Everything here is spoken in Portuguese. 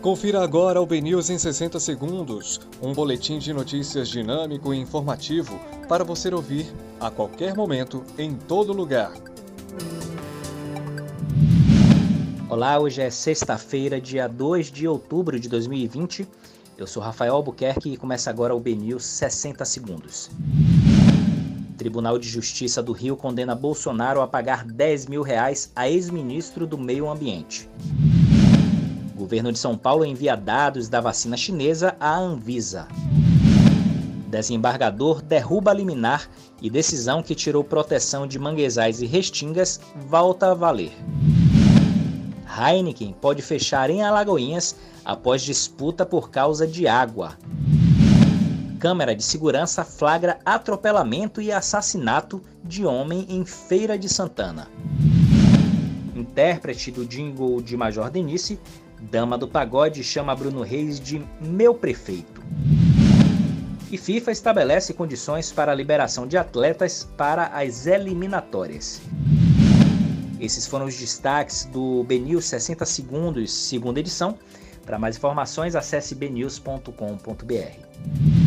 Confira agora o BNews em 60 segundos, um boletim de notícias dinâmico e informativo para você ouvir a qualquer momento, em todo lugar. Olá, hoje é sexta-feira, dia 2 de outubro de 2020. Eu sou Rafael Albuquerque e começa agora o BNews 60 segundos. Tribunal de Justiça do Rio condena Bolsonaro a pagar 10 mil reais a ex-ministro do Meio Ambiente. Governo de São Paulo envia dados da vacina chinesa à Anvisa. Desembargador derruba liminar e decisão que tirou proteção de manguezais e restingas volta a valer. Heineken pode fechar em Alagoinhas após disputa por causa de água. Câmera de segurança flagra atropelamento e assassinato de homem em Feira de Santana. Intérprete do jingle de Major Denise Dama do Pagode chama Bruno Reis de meu prefeito. E FIFA estabelece condições para a liberação de atletas para as eliminatórias. Esses foram os destaques do BNews 60 segundos, segunda edição. Para mais informações, acesse bnews.com.br.